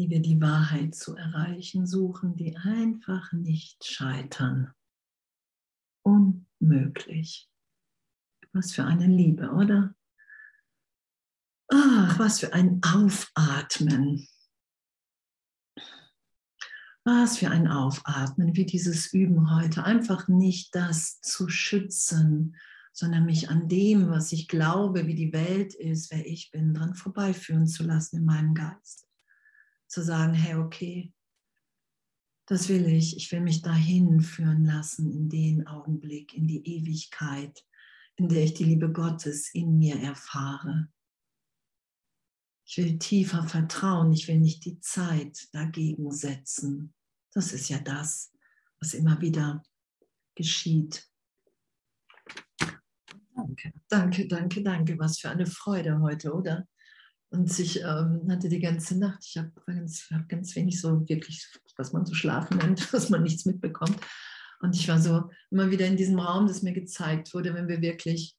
die wir die Wahrheit zu erreichen suchen, die einfach nicht scheitern. Unmöglich. Was für eine Liebe, oder? Ach, was für ein Aufatmen. Was für ein Aufatmen, wie dieses Üben heute. Einfach nicht das zu schützen, sondern mich an dem, was ich glaube, wie die Welt ist, wer ich bin, dran vorbeiführen zu lassen in meinem Geist. Zu sagen, hey, okay, das will ich. Ich will mich dahin führen lassen in den Augenblick, in die Ewigkeit, in der ich die Liebe Gottes in mir erfahre. Ich will tiefer vertrauen. Ich will nicht die Zeit dagegen setzen. Das ist ja das, was immer wieder geschieht. Danke, danke, danke, danke. Was für eine Freude heute, oder? Und ich ähm, hatte die ganze Nacht, ich habe ganz, hab ganz wenig so wirklich, was man so schlafen nennt, dass man nichts mitbekommt. Und ich war so immer wieder in diesem Raum, das mir gezeigt wurde, wenn wir wirklich,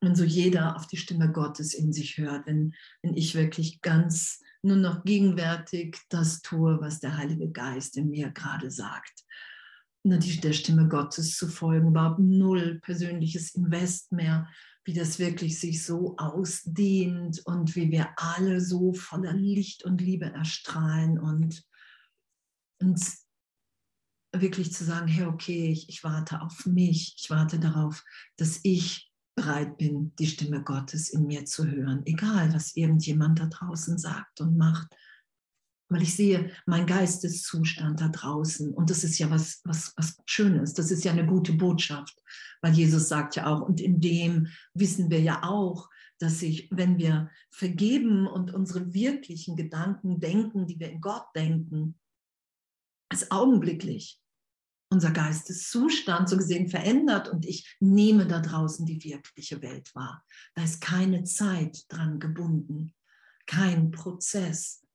wenn so jeder auf die Stimme Gottes in sich hört, wenn, wenn ich wirklich ganz nur noch gegenwärtig das tue, was der Heilige Geist in mir gerade sagt der Stimme Gottes zu folgen, überhaupt null persönliches Invest mehr, wie das wirklich sich so ausdehnt und wie wir alle so voller Licht und Liebe erstrahlen und uns wirklich zu sagen, hey, okay, ich, ich warte auf mich, ich warte darauf, dass ich bereit bin, die Stimme Gottes in mir zu hören, egal was irgendjemand da draußen sagt und macht weil ich sehe mein Geisteszustand da draußen. Und das ist ja was, was, was Schönes. Das ist ja eine gute Botschaft, weil Jesus sagt ja auch, und in dem wissen wir ja auch, dass sich, wenn wir vergeben und unsere wirklichen Gedanken denken, die wir in Gott denken, es augenblicklich unser Geisteszustand so gesehen verändert und ich nehme da draußen die wirkliche Welt wahr. Da ist keine Zeit dran gebunden, kein Prozess,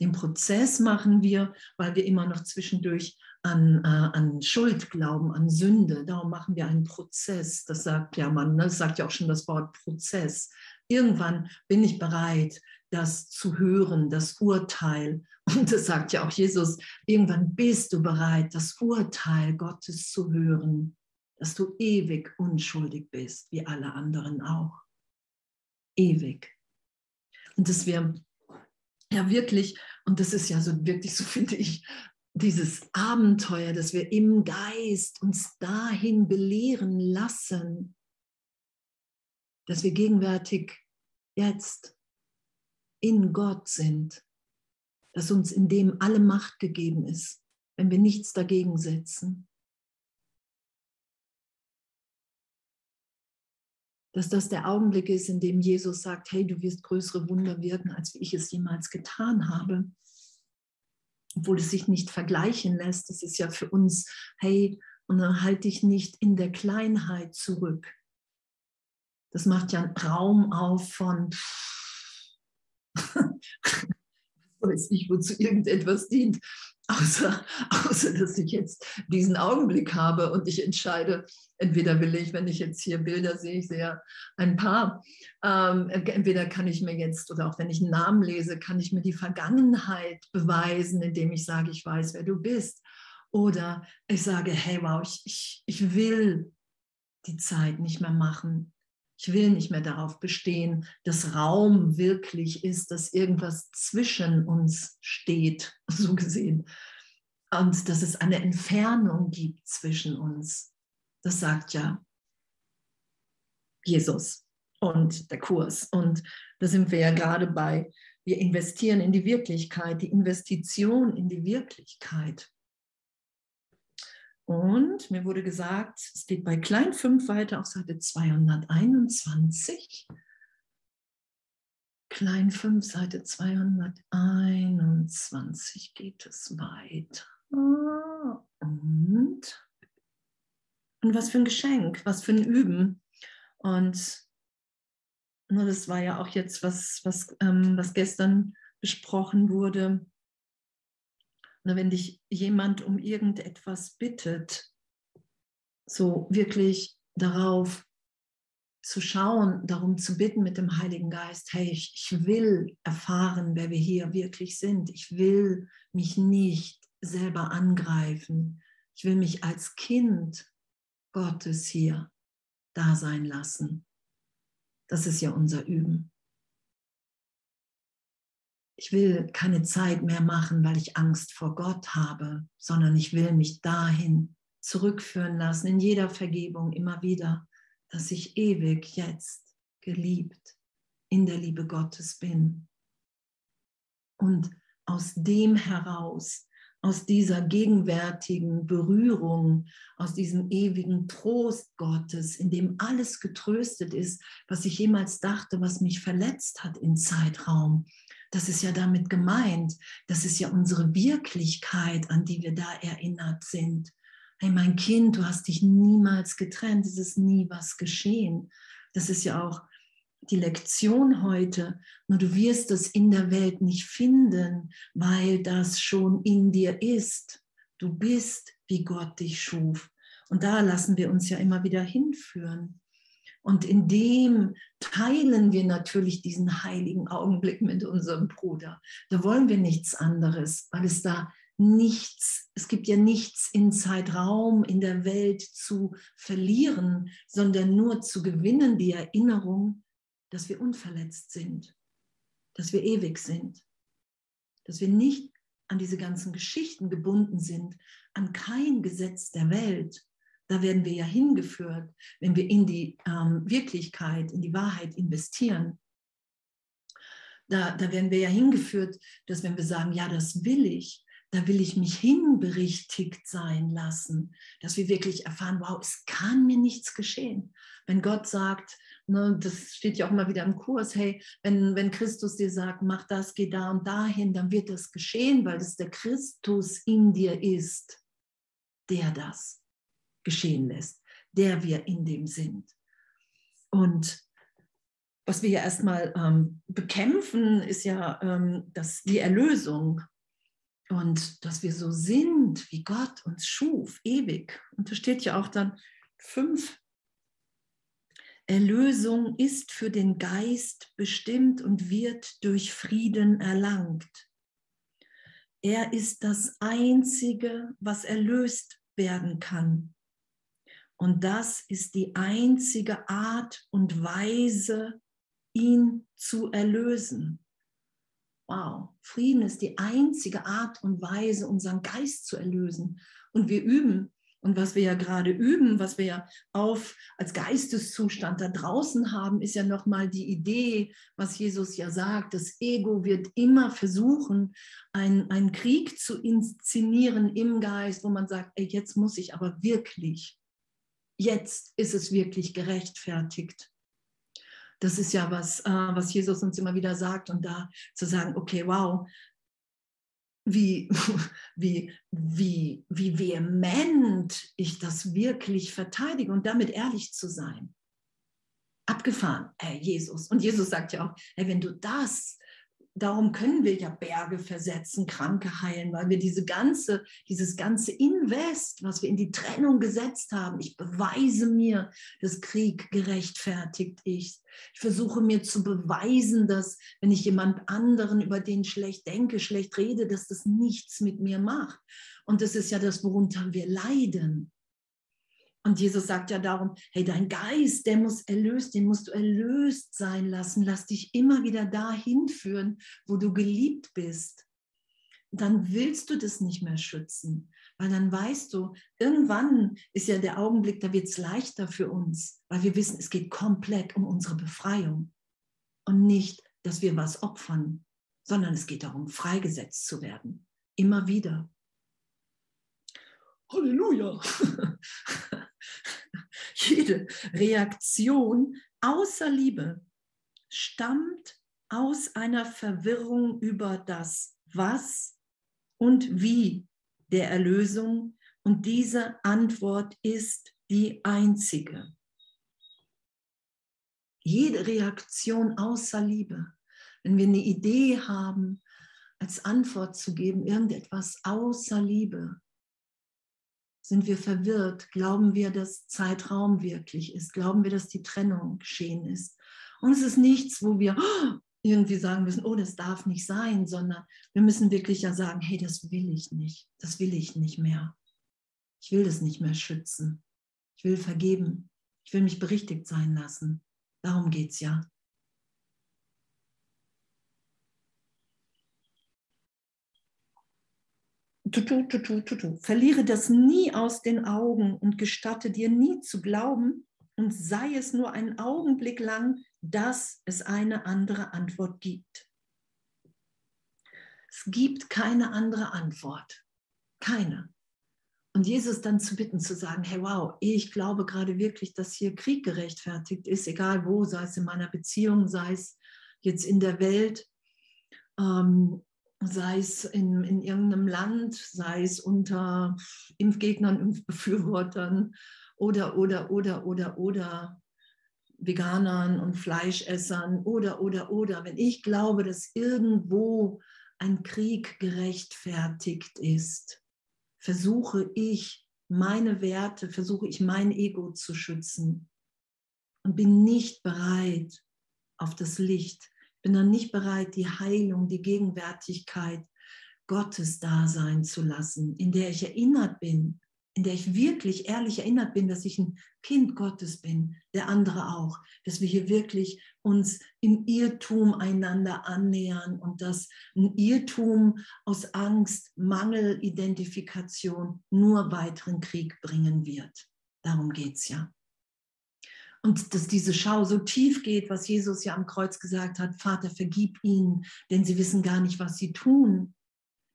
den Prozess machen wir, weil wir immer noch zwischendurch an, äh, an Schuld glauben, an Sünde. Darum machen wir einen Prozess. Das sagt ja man, ne? das sagt ja auch schon das Wort Prozess. Irgendwann bin ich bereit, das zu hören, das Urteil. Und das sagt ja auch Jesus, irgendwann bist du bereit, das Urteil Gottes zu hören, dass du ewig unschuldig bist, wie alle anderen auch. Ewig. Und dass wir ja wirklich, und das ist ja so wirklich, so finde ich, dieses Abenteuer, dass wir im Geist uns dahin belehren lassen, dass wir gegenwärtig jetzt in Gott sind, dass uns in dem alle Macht gegeben ist, wenn wir nichts dagegen setzen. Dass das der Augenblick ist, in dem Jesus sagt, hey, du wirst größere Wunder wirken, als ich es jemals getan habe. Obwohl es sich nicht vergleichen lässt. Das ist ja für uns, hey, und dann halte dich nicht in der Kleinheit zurück. Das macht ja Raum auf von, weiß ich, wozu irgendetwas dient, außer, außer dass ich jetzt diesen Augenblick habe und ich entscheide, entweder will ich, wenn ich jetzt hier Bilder sehe, ich sehe ein paar, ähm, entweder kann ich mir jetzt, oder auch wenn ich einen Namen lese, kann ich mir die Vergangenheit beweisen, indem ich sage, ich weiß, wer du bist. Oder ich sage, hey, wow, ich, ich, ich will die Zeit nicht mehr machen. Ich will nicht mehr darauf bestehen, dass Raum wirklich ist, dass irgendwas zwischen uns steht, so gesehen. Und dass es eine Entfernung gibt zwischen uns. Das sagt ja Jesus und der Kurs. Und da sind wir ja gerade bei, wir investieren in die Wirklichkeit, die Investition in die Wirklichkeit. Und mir wurde gesagt, es geht bei Klein 5 weiter auf Seite 221. Klein 5, Seite 221 geht es weiter. Und, und was für ein Geschenk, was für ein Üben. Und das war ja auch jetzt, was, was, ähm, was gestern besprochen wurde wenn dich jemand um irgendetwas bittet, so wirklich darauf zu schauen, darum zu bitten mit dem Heiligen Geist, hey, ich, ich will erfahren, wer wir hier wirklich sind. Ich will mich nicht selber angreifen. Ich will mich als Kind Gottes hier da sein lassen. Das ist ja unser Üben. Ich will keine Zeit mehr machen, weil ich Angst vor Gott habe, sondern ich will mich dahin zurückführen lassen, in jeder Vergebung immer wieder dass ich ewig jetzt geliebt in der Liebe Gottes bin. Und aus dem heraus, aus dieser gegenwärtigen Berührung, aus diesem ewigen Trost Gottes, in dem alles getröstet ist, was ich jemals dachte, was mich verletzt hat im Zeitraum. Das ist ja damit gemeint. Das ist ja unsere Wirklichkeit, an die wir da erinnert sind hey mein Kind, du hast dich niemals getrennt, es ist nie was geschehen. Das ist ja auch die Lektion heute, nur du wirst es in der Welt nicht finden, weil das schon in dir ist. Du bist, wie Gott dich schuf. Und da lassen wir uns ja immer wieder hinführen. Und in dem teilen wir natürlich diesen heiligen Augenblick mit unserem Bruder. Da wollen wir nichts anderes, weil es da nichts, es gibt ja nichts in Zeitraum, in der Welt zu verlieren, sondern nur zu gewinnen, die Erinnerung, dass wir unverletzt sind, dass wir ewig sind, dass wir nicht an diese ganzen Geschichten gebunden sind, an kein Gesetz der Welt. Da werden wir ja hingeführt, wenn wir in die ähm, Wirklichkeit, in die Wahrheit investieren. Da, da werden wir ja hingeführt, dass wenn wir sagen, ja, das will ich, da will ich mich hinberichtigt sein lassen, dass wir wirklich erfahren, wow, es kann mir nichts geschehen. Wenn Gott sagt, ne, das steht ja auch immer wieder im Kurs, hey, wenn, wenn Christus dir sagt, mach das, geh da und dahin, dann wird das geschehen, weil es der Christus in dir ist, der das geschehen lässt, der wir in dem sind. Und was wir ja erstmal ähm, bekämpfen, ist ja ähm, das, die Erlösung. Und dass wir so sind, wie Gott uns schuf, ewig. Und da steht ja auch dann fünf. Erlösung ist für den Geist bestimmt und wird durch Frieden erlangt. Er ist das Einzige, was erlöst werden kann. Und das ist die einzige Art und Weise, ihn zu erlösen. Wow, Frieden ist die einzige Art und Weise, unseren Geist zu erlösen. Und wir üben. Und was wir ja gerade üben, was wir ja auf als Geisteszustand da draußen haben, ist ja nochmal die Idee, was Jesus ja sagt. Das Ego wird immer versuchen, einen, einen Krieg zu inszenieren im Geist, wo man sagt, ey, jetzt muss ich aber wirklich, jetzt ist es wirklich gerechtfertigt das ist ja was, äh, was Jesus uns immer wieder sagt. Und da zu sagen, okay, wow, wie, wie, wie, wie vehement ich das wirklich verteidige und damit ehrlich zu sein. Abgefahren, Herr Jesus. Und Jesus sagt ja auch, hey, wenn du das darum können wir ja Berge versetzen, Kranke heilen, weil wir diese ganze, dieses ganze Invest, was wir in die Trennung gesetzt haben, ich beweise mir, dass Krieg gerechtfertigt ist. Ich versuche mir zu beweisen, dass wenn ich jemand anderen über den schlecht denke, schlecht rede, dass das nichts mit mir macht. Und das ist ja das, worunter wir leiden. Und Jesus sagt ja darum, hey, dein Geist, der muss erlöst, den musst du erlöst sein lassen. Lass dich immer wieder dahin führen, wo du geliebt bist. Dann willst du das nicht mehr schützen, weil dann weißt du, irgendwann ist ja der Augenblick, da wird es leichter für uns, weil wir wissen, es geht komplett um unsere Befreiung und nicht, dass wir was opfern, sondern es geht darum, freigesetzt zu werden. Immer wieder. Halleluja. Jede Reaktion außer Liebe stammt aus einer Verwirrung über das Was und Wie der Erlösung und diese Antwort ist die einzige. Jede Reaktion außer Liebe, wenn wir eine Idee haben, als Antwort zu geben, irgendetwas außer Liebe, Sind wir verwirrt? Glauben wir, dass Zeitraum wirklich ist? Glauben wir, dass die Trennung geschehen ist? Und es ist nichts, wo wir irgendwie sagen müssen, oh, das darf nicht sein, sondern wir müssen wirklich ja sagen, hey, das will ich nicht, das will ich nicht mehr. Ich will das nicht mehr schützen. Ich will vergeben. Ich will mich berichtigt sein lassen. Darum geht es ja. Tutu, tutu, tutu. Verliere das nie aus den Augen und gestatte dir nie zu glauben und sei es nur einen Augenblick lang, dass es eine andere Antwort gibt. Es gibt keine andere Antwort. Keine. Und Jesus dann zu bitten, zu sagen, hey, wow, ich glaube gerade wirklich, dass hier Krieg gerechtfertigt ist, egal wo, sei es in meiner Beziehung, sei es jetzt in der Welt, ähm, sei es in, in irgendeinem Land, sei es unter Impfgegnern, Impfbefürwortern oder, oder, oder, oder, oder Veganern und Fleischessern oder, oder, oder. Wenn ich glaube, dass irgendwo ein Krieg gerechtfertigt ist, versuche ich meine Werte, versuche ich mein Ego zu schützen und bin nicht bereit auf das Licht, bin dann nicht bereit, die Heilung, die Gegenwärtigkeit Gottes da sein zu lassen, in der ich erinnert bin, in der ich wirklich ehrlich erinnert bin, dass ich ein Kind Gottes bin, der andere auch, dass wir hier wirklich uns im Irrtum einander annähern und dass ein Irrtum aus Angst, Mangel, Identifikation nur weiteren Krieg bringen wird. Darum geht es ja. Und dass diese Schau so tief geht, was Jesus ja am Kreuz gesagt hat, Vater, vergib ihnen, denn sie wissen gar nicht, was sie tun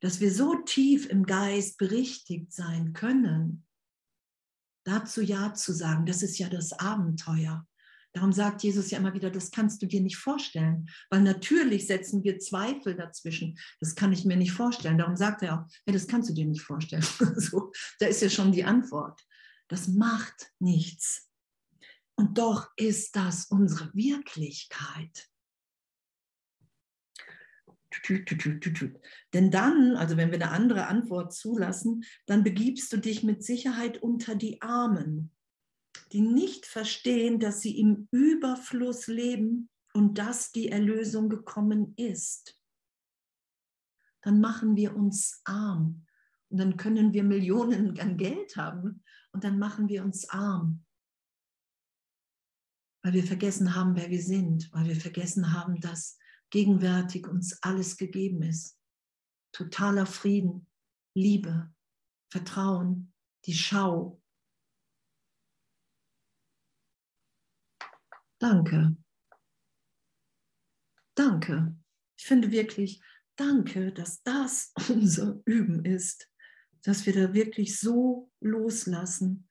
dass wir so tief im Geist berichtigt sein können, dazu Ja zu sagen, das ist ja das Abenteuer. Darum sagt Jesus ja immer wieder, das kannst du dir nicht vorstellen, weil natürlich setzen wir Zweifel dazwischen. Das kann ich mir nicht vorstellen. Darum sagt er auch, ja, das kannst du dir nicht vorstellen. so, da ist ja schon die Antwort. Das macht nichts. Und doch ist das unsere Wirklichkeit. Denn dann, also wenn wir eine andere Antwort zulassen, dann begibst du dich mit Sicherheit unter die Armen, die nicht verstehen, dass sie im Überfluss leben und dass die Erlösung gekommen ist. Dann machen wir uns arm und dann können wir Millionen an Geld haben und dann machen wir uns arm, weil wir vergessen haben, wer wir sind, weil wir vergessen haben, dass gegenwärtig uns alles gegeben ist. Totaler Frieden, Liebe, Vertrauen, die Schau. Danke. Danke. Ich finde wirklich, danke, dass das unser Üben ist, dass wir da wirklich so loslassen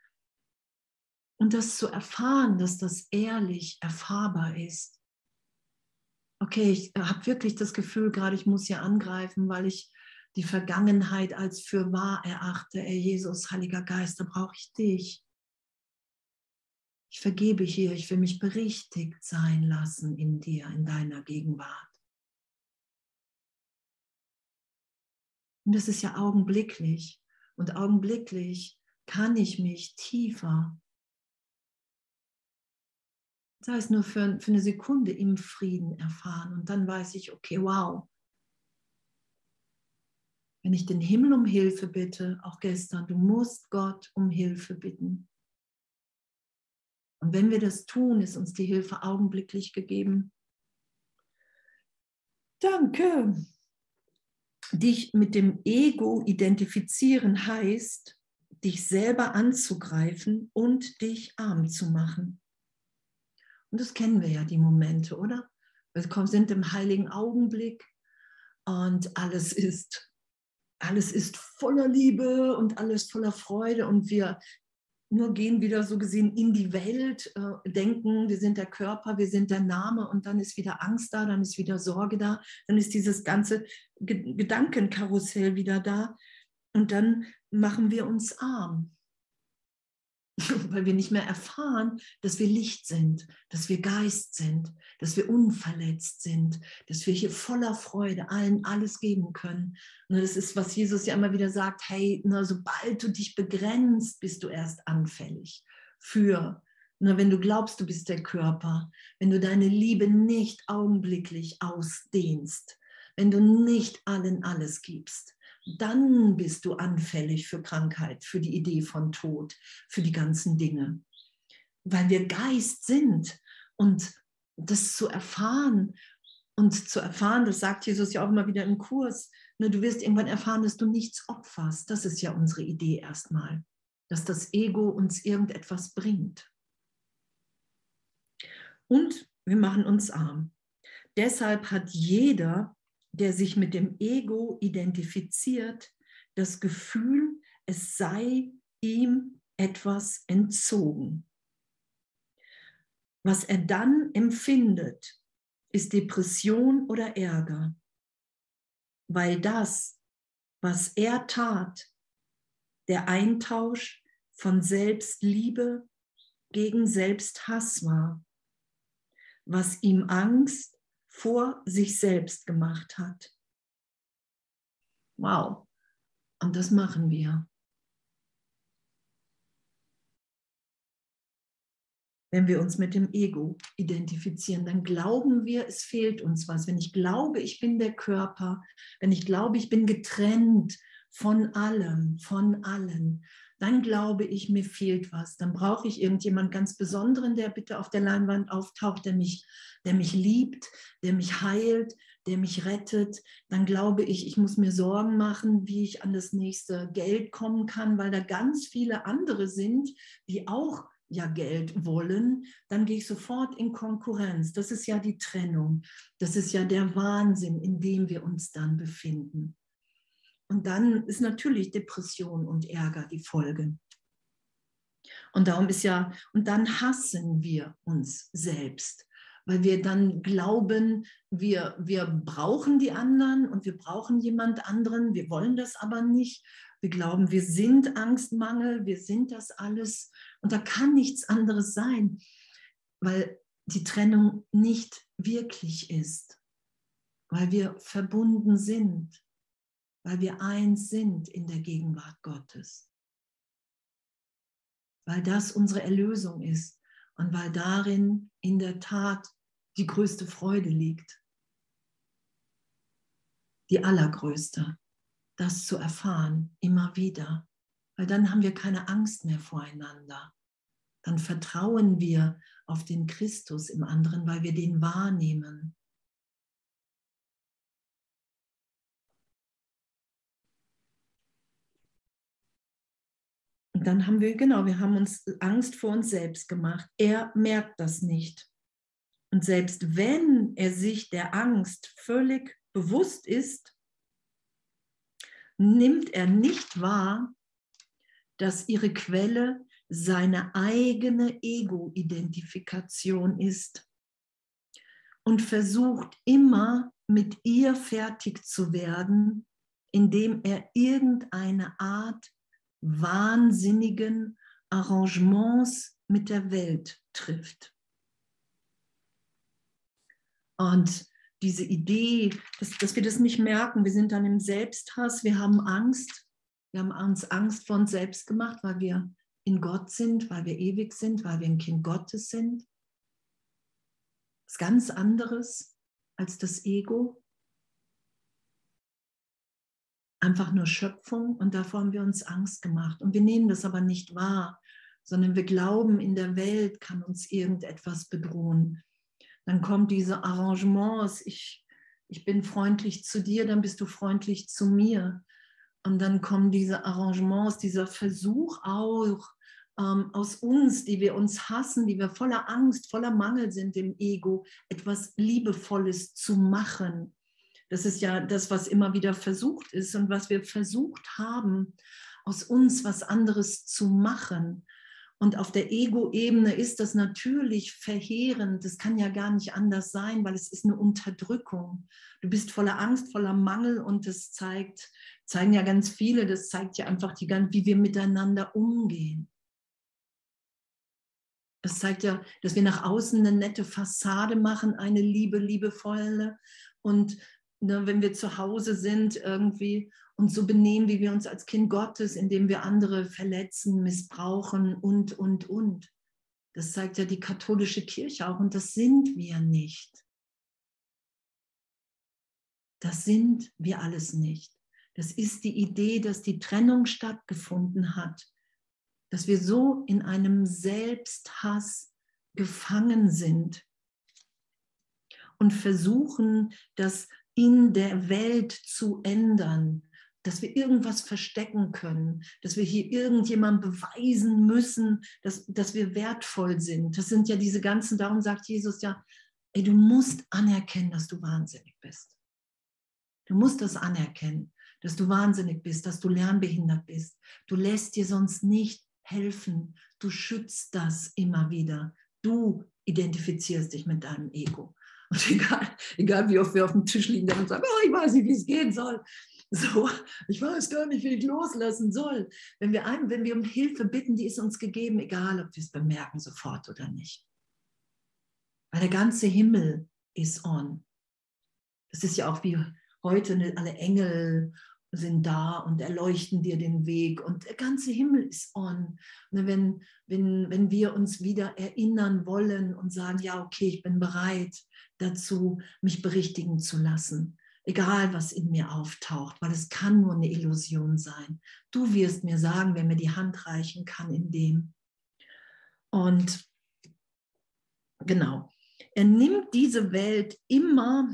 und das zu erfahren, dass das ehrlich erfahrbar ist okay, ich habe wirklich das Gefühl, gerade ich muss hier angreifen, weil ich die Vergangenheit als für wahr erachte. Ey, Jesus, Heiliger Geist, da brauche ich dich. Ich vergebe hier, ich will mich berichtigt sein lassen in dir, in deiner Gegenwart. Und das ist ja augenblicklich. Und augenblicklich kann ich mich tiefer sei es nur für, für eine Sekunde im Frieden erfahren. Und dann weiß ich, okay, wow. Wenn ich den Himmel um Hilfe bitte, auch gestern, du musst Gott um Hilfe bitten. Und wenn wir das tun, ist uns die Hilfe augenblicklich gegeben. Danke. Dich mit dem Ego identifizieren heißt, dich selber anzugreifen und dich arm zu machen. Und das kennen wir ja, die Momente, oder? Wir sind im heiligen Augenblick und alles ist, alles ist voller Liebe und alles voller Freude und wir nur gehen wieder so gesehen in die Welt, äh, denken, wir sind der Körper, wir sind der Name und dann ist wieder Angst da, dann ist wieder Sorge da, dann ist dieses ganze Ge Gedankenkarussell wieder da und dann machen wir uns arm. weil wir nicht mehr erfahren, dass wir Licht sind, dass wir Geist sind, dass wir unverletzt sind, dass wir hier voller Freude allen alles geben können. Das ist, was Jesus ja immer wieder sagt, hey, na, sobald du dich begrenzt, bist du erst anfällig für, na, wenn du glaubst, du bist der Körper, wenn du deine Liebe nicht augenblicklich ausdehnst, wenn du nicht allen alles gibst, dann bist du anfällig für Krankheit, für die Idee von Tod, für die ganzen Dinge. Weil wir Geist sind und das zu erfahren und zu erfahren, das sagt Jesus ja auch immer wieder im Kurs, ne, du wirst irgendwann erfahren, dass du nichts opferst. Das ist ja unsere Idee erstmal, dass das Ego uns irgendetwas bringt. Und wir machen uns arm. Deshalb hat jeder der sich mit dem Ego identifiziert, das Gefühl, es sei ihm etwas entzogen. Was er dann empfindet, ist Depression oder Ärger, weil das, was er tat, der Eintausch von Selbstliebe gegen Selbsthass war, was ihm Angst vor sich selbst gemacht hat. Wow. Und das machen wir. Wenn wir uns mit dem Ego identifizieren, dann glauben wir, es fehlt uns was. Wenn ich glaube, ich bin der Körper, wenn ich glaube, ich bin getrennt von allem, von allen, dann glaube ich, mir fehlt was. Dann brauche ich irgendjemand ganz Besonderen, der bitte auf der Leinwand auftaucht, der mich, der mich liebt, der mich heilt, der mich rettet. Dann glaube ich, ich muss mir Sorgen machen, wie ich an das nächste Geld kommen kann, weil da ganz viele andere sind, die auch ja Geld wollen, dann gehe ich sofort in Konkurrenz. Das ist ja die Trennung. Das ist ja der Wahnsinn, in dem wir uns dann befinden. Und dann ist natürlich Depression und Ärger die Folge. Und darum ist ja, und dann hassen wir uns selbst, weil wir dann glauben, wir, wir brauchen die anderen und wir brauchen jemand anderen, wir wollen das aber nicht. Wir glauben, wir sind Angstmangel, wir sind das alles und da kann nichts anderes sein, weil die Trennung nicht wirklich ist, weil wir verbunden sind weil wir eins sind in der Gegenwart Gottes. Weil das unsere Erlösung ist und weil darin in der Tat die größte Freude liegt. Die allergrößte, das zu erfahren, immer wieder. Weil dann haben wir keine Angst mehr voreinander. Dann vertrauen wir auf den Christus im anderen, weil wir den wahrnehmen. Und dann haben wir, genau, wir haben uns Angst vor uns selbst gemacht. Er merkt das nicht. Und selbst wenn er sich der Angst völlig bewusst ist, nimmt er nicht wahr, dass ihre Quelle seine eigene Ego-Identifikation ist und versucht immer mit ihr fertig zu werden, indem er irgendeine Art wahnsinnigen Arrangements mit der Welt trifft. Und diese Idee, dass, dass wir das nicht merken, wir sind dann im Selbsthass, wir haben Angst, wir haben uns Angst vor uns selbst gemacht, weil wir in Gott sind, weil wir ewig sind, weil wir ein Kind Gottes sind. Das ist ganz anderes als das Ego einfach nur Schöpfung und davor haben wir uns Angst gemacht. Und wir nehmen das aber nicht wahr, sondern wir glauben, in der Welt kann uns irgendetwas bedrohen. Dann kommen diese Arrangements, ich, ich bin freundlich zu dir, dann bist du freundlich zu mir. Und dann kommen diese Arrangements, dieser Versuch auch ähm, aus uns, die wir uns hassen, die wir voller Angst, voller Mangel sind im Ego, etwas Liebevolles zu machen das ist ja das, was immer wieder versucht ist und was wir versucht haben, aus uns was anderes zu machen. Und auf der Ego-Ebene ist das natürlich verheerend. Das kann ja gar nicht anders sein, weil es ist eine Unterdrückung. Du bist voller Angst, voller Mangel und das zeigt, zeigen ja ganz viele, das zeigt ja einfach die, wie wir miteinander umgehen. Das zeigt ja, dass wir nach außen eine nette Fassade machen, eine Liebe, liebevolle. Und ne, wenn wir zu Hause sind irgendwie und so benehmen, wie wir uns als Kind Gottes, indem wir andere verletzen, missbrauchen und, und, und. Das zeigt ja die katholische Kirche auch und das sind wir nicht. Das sind wir alles nicht. Das ist die Idee, dass die Trennung stattgefunden hat, dass wir so in einem Selbsthass gefangen sind und versuchen, das in der Welt zu ändern, dass wir irgendwas verstecken können, dass wir hier irgendjemand beweisen müssen, dass, dass wir wertvoll sind. Das sind ja diese ganzen, darum sagt Jesus ja, ey, du musst anerkennen, dass du wahnsinnig bist. Du musst das anerkennen, dass du wahnsinnig bist, dass du lernbehindert bist. Du lässt dir sonst nicht helfen. Du schützt das immer wieder. Du identifizierst dich mit deinem Ego. Und egal, egal wie oft wir auf dem Tisch liegen dann und sagen, oh, ich weiß nicht, wie es gehen soll. So, ich weiß gar nicht, wie ich loslassen soll. Wenn wir, einen, wenn wir um Hilfe bitten, die ist uns gegeben, egal ob wir es bemerken sofort oder nicht. Weil der ganze Himmel ist on. Das ist ja auch wie heute alle Engel sind da und erleuchten dir den Weg und der ganze Himmel ist on. Und wenn, wenn, wenn wir uns wieder erinnern wollen und sagen, ja, okay, ich bin bereit dazu, mich berichtigen zu lassen, egal was in mir auftaucht, weil es kann nur eine Illusion sein. Du wirst mir sagen, wer mir die Hand reichen kann in dem. Und genau, er nimmt diese Welt immer,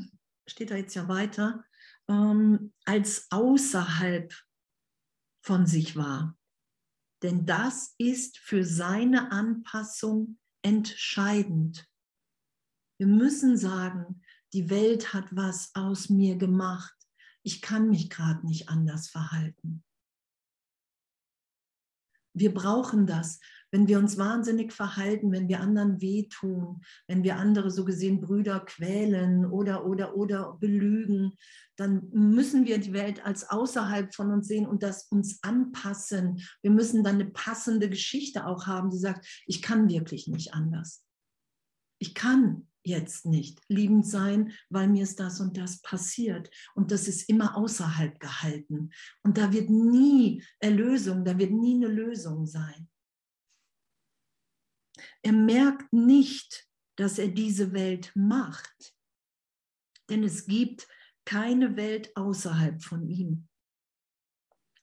steht da jetzt ja weiter, ähm, als außerhalb von sich wahr. Denn das ist für seine Anpassung entscheidend. Wir müssen sagen, die Welt hat was aus mir gemacht. Ich kann mich gerade nicht anders verhalten. Wir brauchen das wenn wir uns wahnsinnig verhalten, wenn wir anderen wehtun, wenn wir andere so gesehen Brüder quälen oder, oder, oder belügen, dann müssen wir die Welt als außerhalb von uns sehen und das uns anpassen. Wir müssen dann eine passende Geschichte auch haben, die sagt, ich kann wirklich nicht anders. Ich kann jetzt nicht liebend sein, weil mir ist das und das passiert. Und das ist immer außerhalb gehalten. Und da wird nie Erlösung, da wird nie eine Lösung sein. Er merkt nicht, dass er diese Welt macht, denn es gibt keine Welt außerhalb von ihm.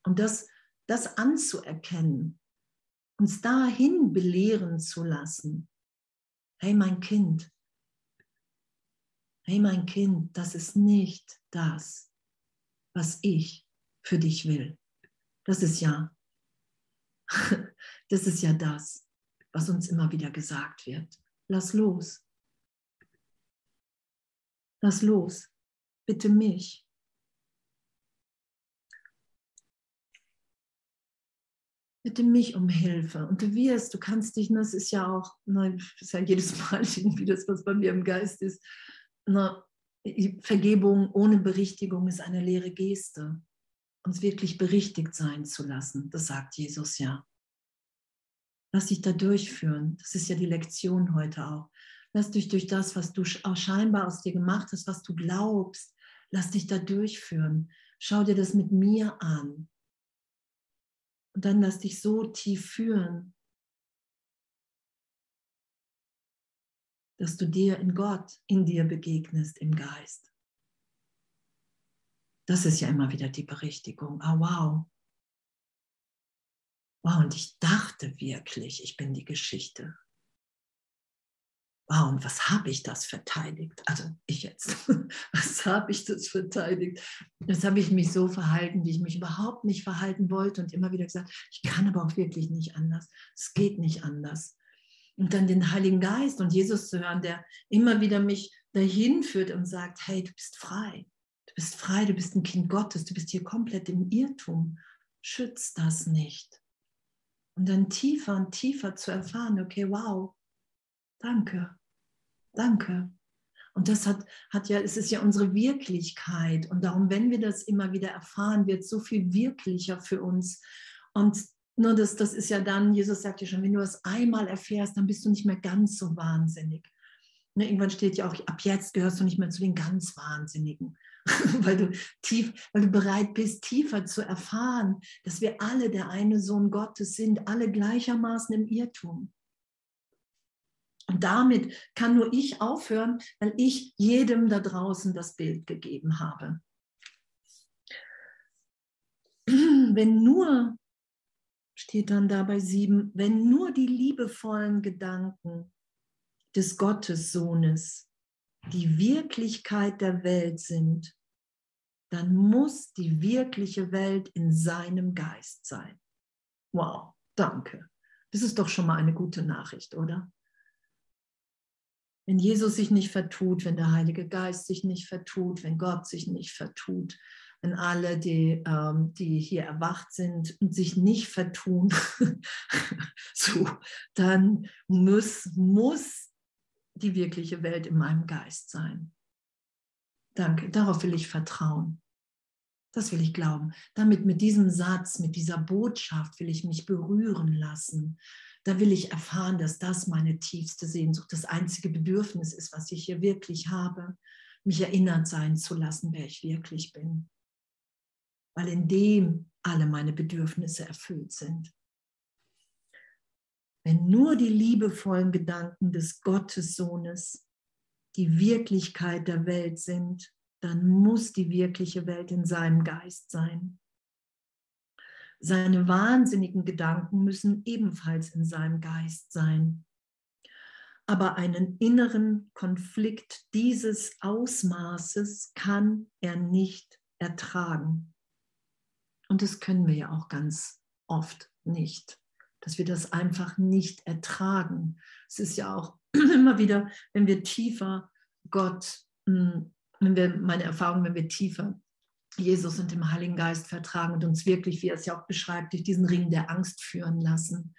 Und das, das anzuerkennen, uns dahin belehren zu lassen, hey mein Kind, hey mein Kind, das ist nicht das, was ich für dich will. Das ist ja, das ist ja das, was uns immer wieder gesagt wird. Lass los. Lass los. Bitte mich. Bitte mich um Hilfe. Und du wirst, du kannst dich, das ist ja auch, das ist ja jedes Mal irgendwie das, was bei mir im Geist ist. Vergebung ohne Berichtigung ist eine leere Geste. Uns wirklich berichtigt sein zu lassen, das sagt Jesus ja. Lass dich da durchführen. Das ist ja die Lektion heute auch. Lass dich durch das, was du scheinbar aus dir gemacht hast, was du glaubst, lass dich da durchführen. Schau dir das mit mir an. Und dann lass dich so tief führen, dass du dir in Gott, in dir begegnest im Geist. Das ist ja immer wieder die Berichtigung. Ah, wow, Wow, und ich dachte wirklich, ich bin die Geschichte. Wow, und was habe ich das verteidigt? Also ich jetzt, was habe ich das verteidigt? Das habe ich mich so verhalten, wie ich mich überhaupt nicht verhalten wollte und immer wieder gesagt, ich kann aber auch wirklich nicht anders. Es geht nicht anders. Und dann den Heiligen Geist und Jesus zu hören, der immer wieder mich dahin führt und sagt, hey, du bist frei. Du bist frei, du bist ein Kind Gottes, du bist hier komplett im Irrtum. Schütz das nicht. Und dann tiefer und tiefer zu erfahren, okay, wow, danke, danke. Und das hat, hat ja, es ist ja unsere Wirklichkeit. Und darum, wenn wir das immer wieder erfahren, wird so viel wirklicher für uns. Und nur das, das ist ja dann, Jesus sagt ja schon, wenn du es einmal erfährst, dann bist du nicht mehr ganz so wahnsinnig. Ne, irgendwann steht ja auch, ab jetzt gehörst du nicht mehr zu den ganz Wahnsinnigen, weil du tief, weil du bereit bist, tiefer zu erfahren, dass wir alle der eine Sohn Gottes sind, alle gleichermaßen im Irrtum. Und damit kann nur ich aufhören, weil ich jedem da draußen das Bild gegeben habe. Wenn nur, steht dann da bei sieben, wenn nur die liebevollen Gedanken des Gottessohnes die Wirklichkeit der Welt sind, dann muss die wirkliche Welt in seinem Geist sein. Wow, danke. Das ist doch schon mal eine gute Nachricht, oder? Wenn Jesus sich nicht vertut, wenn der Heilige Geist sich nicht vertut, wenn Gott sich nicht vertut, wenn alle, die, ähm, die hier erwacht sind und sich nicht vertun, so, dann muss, muss die wirkliche Welt in meinem Geist sein. Danke, darauf will ich vertrauen. Das will ich glauben. Damit mit diesem Satz, mit dieser Botschaft will ich mich berühren lassen da will ich erfahren, dass das meine tiefste Sehnsucht, das einzige Bedürfnis ist, was ich hier wirklich habe, mich erinnert sein zu lassen, wer ich wirklich bin. Weil in dem alle meine Bedürfnisse erfüllt sind. Wenn nur die liebevollen Gedanken des Gottessohnes die Wirklichkeit der Welt sind, dann muss die wirkliche Welt in seinem Geist sein. Seine wahnsinnigen Gedanken müssen ebenfalls in seinem Geist sein. Aber einen inneren Konflikt dieses Ausmaßes kann er nicht ertragen. Und das können wir ja auch ganz oft nicht, dass wir das einfach nicht ertragen. Es ist ja auch immer wieder, wenn wir tiefer Gott, hm, wenn wir, meine Erfahrung, wenn wir tiefer Jesus und dem Heiligen Geist vertragen und uns wirklich, wie er es ja auch beschreibt, durch diesen Ring der Angst führen lassen.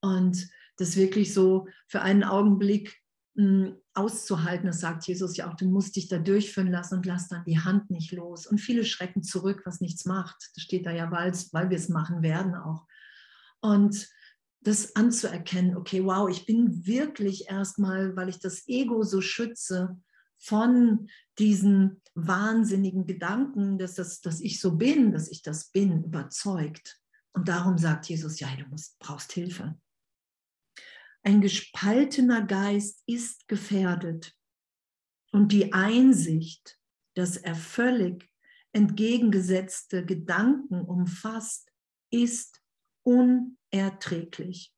Und das wirklich so für einen Augenblick mh, hm, auszuhalten, das sagt Jesus ja auch, du musst dich da durchführen lassen und lass dann die Hand nicht los. Und viele schrecken zurück, was nichts macht. Das steht da ja, weil, weil wir es machen werden auch. Und das anzuerkennen, okay, wow, ich bin wirklich erstmal, weil ich das Ego so schütze, von diesen wahnsinnigen Gedanken, dass, das, dass ich so bin, dass ich das bin, überzeugt. Und darum sagt Jesus, ja, du musst, brauchst Hilfe. Ein gespaltener Geist ist gefährdet. Und die Einsicht, dass er völlig entgegengesetzte Gedanken umfasst, ist unerträglich.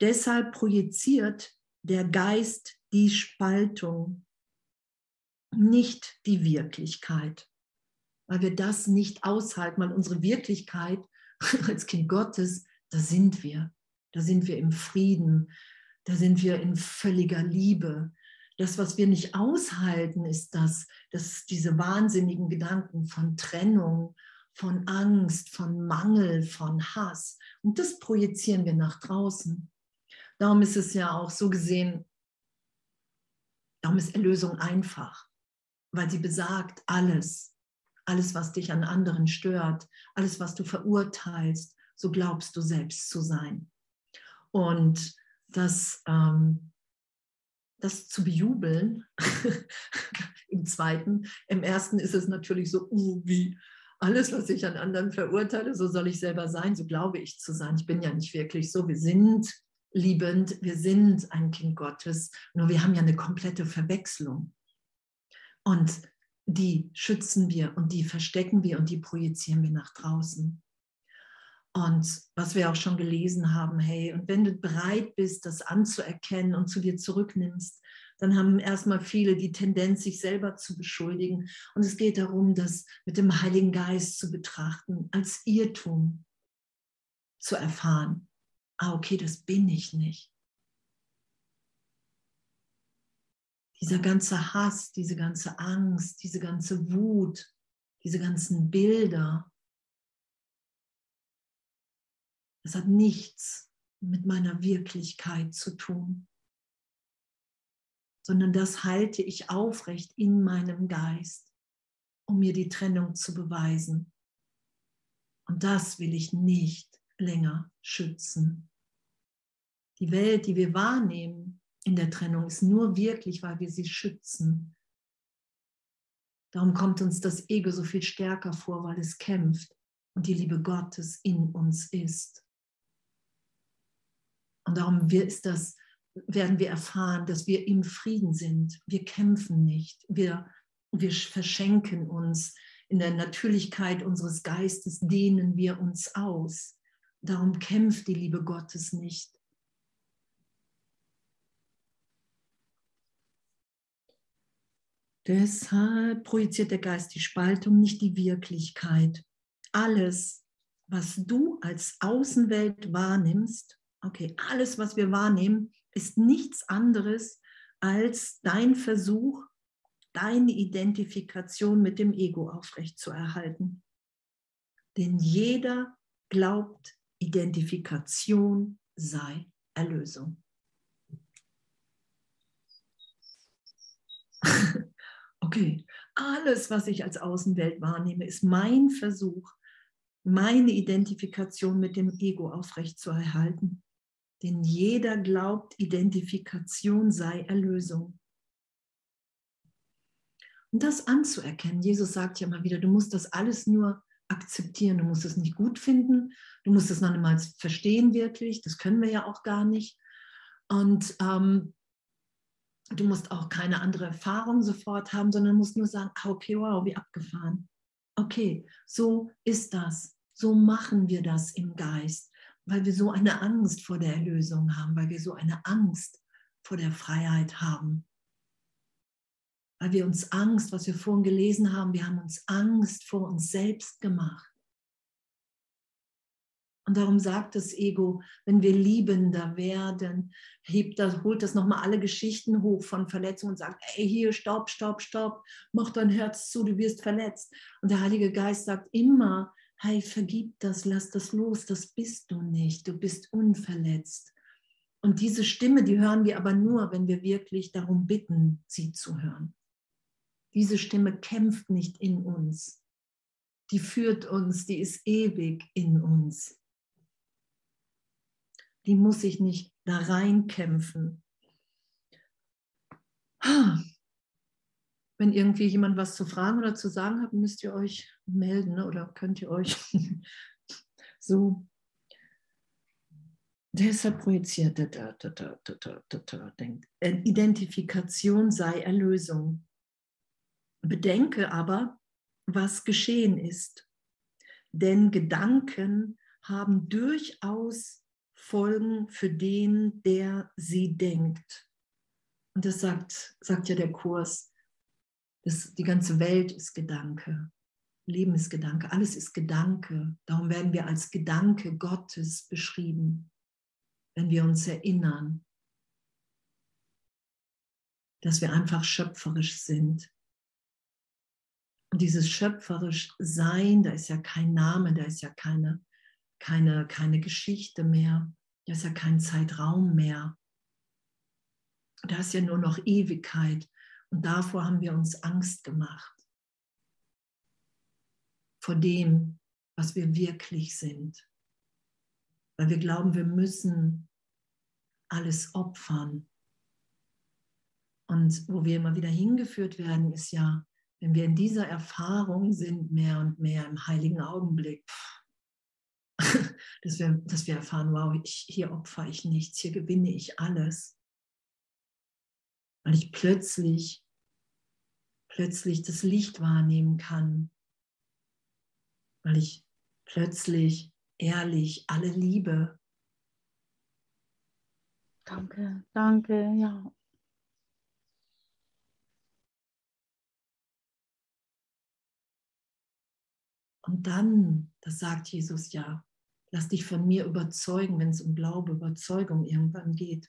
Deshalb projiziert der Geist die Spaltung, nicht die Wirklichkeit, weil wir das nicht aushalten, weil unsere Wirklichkeit als Kind Gottes, da sind wir, da sind wir im Frieden, da sind wir in völliger Liebe. Das, was wir nicht aushalten, ist das, dass diese wahnsinnigen Gedanken von Trennung, von Angst, von Mangel, von Hass. Und das projizieren wir nach draußen. Darum ist es ja auch so gesehen Darum ist Erlösung einfach, weil sie besagt, alles, alles, was dich an anderen stört, alles, was du verurteilst, so glaubst du selbst zu sein. Und das, ähm, das zu bejubeln, im zweiten, im ersten ist es natürlich so, uh, wie alles, was ich an anderen verurteile, so soll ich selber sein, so glaube ich zu sein. Ich bin ja nicht wirklich so. Wir sind liebend, wir sind ein Kind Gottes, nur wir haben ja eine komplette Verwechslung. Und die schützen wir und die verstecken wir und die projizieren wir nach draußen. Und was wir auch schon gelesen haben, hey, und wenn du bereit bist, das anzuerkennen und zu dir zurücknimmst, dann haben erstmal viele die Tendenz, sich selber zu beschuldigen. Und es geht darum, das mit dem Heiligen Geist zu betrachten, als Irrtum zu erfahren ah, okay, das bin ich nicht. Dieser ganze Hass, diese ganze Angst, diese ganze Wut, diese ganzen Bilder, das hat nichts mit meiner Wirklichkeit zu tun, sondern das halte ich aufrecht in meinem Geist, um mir die Trennung zu beweisen. Und das will ich nicht länger schützen. Die Welt, die wir wahrnehmen in der Trennung, ist nur wirklich, weil wir sie schützen. Darum kommt uns das Ego so viel stärker vor, weil es kämpft und die Liebe Gottes in uns ist. Und darum ist das, werden wir erfahren, dass wir im Frieden sind. Wir kämpfen nicht. Wir, wir verschenken uns. In der Natürlichkeit unseres Geistes dehnen wir uns aus. Darum kämpft die Liebe Gottes nicht. Deshalb projiziert der Geist die Spaltung, nicht die Wirklichkeit. Alles, was du als Außenwelt wahrnimmst, okay, alles, was wir wahrnehmen, ist nichts anderes als dein Versuch, deine Identifikation mit dem Ego aufrechtzuerhalten. Denn jeder glaubt, Identifikation sei Erlösung. okay, alles, was ich als Außenwelt wahrnehme, ist mein Versuch, meine Identifikation mit dem Ego aufrechtzuerhalten. Denn jeder glaubt, Identifikation sei Erlösung. Und das anzuerkennen, Jesus sagt ja immer wieder, du musst das alles nur akzeptieren, du musst es nicht gut finden, du musst es noch einmal verstehen wirklich, das können wir ja auch gar nicht. Und ähm, du musst auch keine andere Erfahrung sofort haben, sondern musst nur sagen, ah, okay, wow, wie abgefahren. Okay, so ist das. So machen wir das im Geist, weil wir so eine Angst vor der Erlösung haben, weil wir so eine Angst vor der Freiheit haben. Weil wir uns Angst, was wir vorhin gelesen haben, wir haben uns Angst vor uns selbst gemacht. Und darum sagt das Ego, wenn wir liebender werden, hebt das, holt das nochmal alle Geschichten hoch von Verletzungen und sagt, ey, hier, stopp, stopp, stopp, mach dein Herz zu, du wirst verletzt. Und der Heilige Geist sagt immer, hey, vergib das, lass das los, das bist du nicht, du bist unverletzt. Und diese Stimme, die hören wir aber nur, wenn wir wirklich darum bitten, sie zu hören. Diese Stimme kämpft nicht in uns. Die führt uns, die ist ewig in uns die muss ich nicht da reinkämpfen. Wenn irgendwie jemand was zu fragen oder zu sagen hat, müsst ihr euch melden ne? oder könnt ihr euch so. Deshalb projiziert, da, da, da, denkt, Identifikation sei Erlösung. Bedenke aber, was geschehen ist. Denn Gedanken haben durchaus folgen für den, der sie denkt. Und das sagt, sagt ja der Kurs, das, die ganze Welt ist Gedanke, Leben ist Gedanke, alles ist Gedanke. Darum werden wir als Gedanke Gottes beschrieben, wenn wir uns erinnern, dass wir einfach schöpferisch sind. Und dieses schöpferisch Sein, da ist ja kein Name, da ist ja keine keine, keine Geschichte mehr. Da ist ja kein Zeitraum mehr. Da ist ja nur noch Ewigkeit. Und davor haben wir uns Angst gemacht. Vor dem, was wir wirklich sind. Weil wir glauben, wir müssen alles opfern. Und wo wir immer wieder hingeführt werden, ist ja, wenn wir in dieser Erfahrung sind, mehr und mehr im heiligen Augenblick, dass wir, dass wir erfahren, wow, ich, hier opfer ich nichts, hier gewinne ich alles. Weil ich plötzlich, plötzlich das Licht wahrnehmen kann. Weil ich plötzlich ehrlich alle liebe. Danke, danke, ja. Und dann, das sagt Jesus ja, Lass dich von mir überzeugen, wenn es um Glaube, Überzeugung irgendwann geht.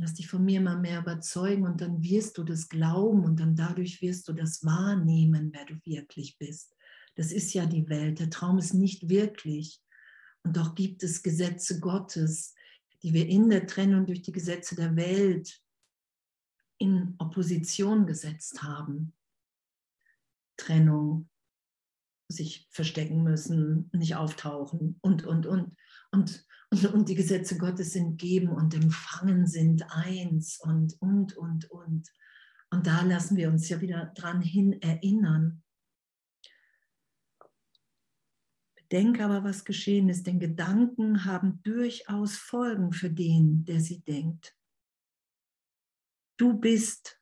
Lass dich von mir mal mehr überzeugen und dann wirst du das glauben und dann dadurch wirst du das wahrnehmen, wer du wirklich bist. Das ist ja die Welt. Der Traum ist nicht wirklich. Und doch gibt es Gesetze Gottes, die wir in der Trennung durch die Gesetze der Welt in Opposition gesetzt haben. Trennung, sich verstecken müssen, nicht auftauchen und, und, und. Und, und, die Gesetze Gottes sind geben und empfangen sind eins und, und, und, und. Und da lassen wir uns ja wieder dran hin erinnern. Bedenke aber, was geschehen ist, denn Gedanken haben durchaus Folgen für den, der sie denkt. Du bist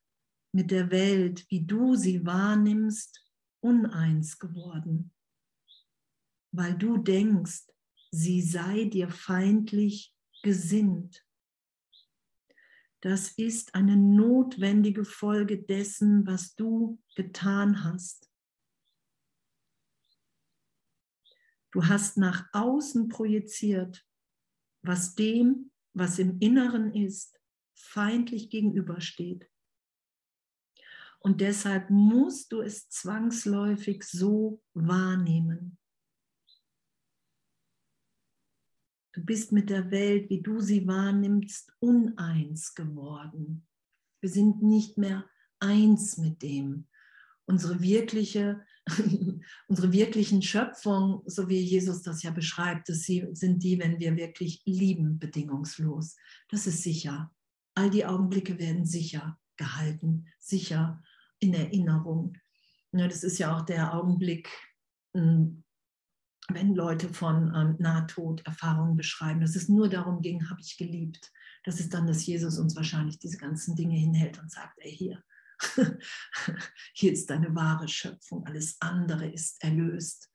mit der Welt, wie du sie wahrnimmst, uneins geworden, weil du denkst, sie sei dir feindlich gesinnt. Das ist eine notwendige Folge dessen, was du getan hast. Du hast nach außen projiziert, was dem, was im Inneren ist, feindlich gegenübersteht. Und deshalb musst du es zwangsläufig so wahrnehmen. Du bist mit der Welt, wie du sie wahrnimmst, uneins geworden. Wir sind nicht mehr eins mit dem. Unsere wirkliche, unsere wirklichen Schöpfung, so wie Jesus das ja beschreibt, das sind die, wenn wir wirklich lieben, bedingungslos. Das ist sicher. All die Augenblicke werden sicher gehalten, sicher in Erinnerung. Das ist ja auch der Augenblick, hm, wenn Leute von ähm, Nahtoderfahrungen beschreiben, dass es nur darum ging, habe ich geliebt. Das ist dann, dass Jesus uns wahrscheinlich diese ganzen Dinge hinhält und sagt, ey, hier, hier ist deine wahre Schöpfung, alles andere ist erlöst.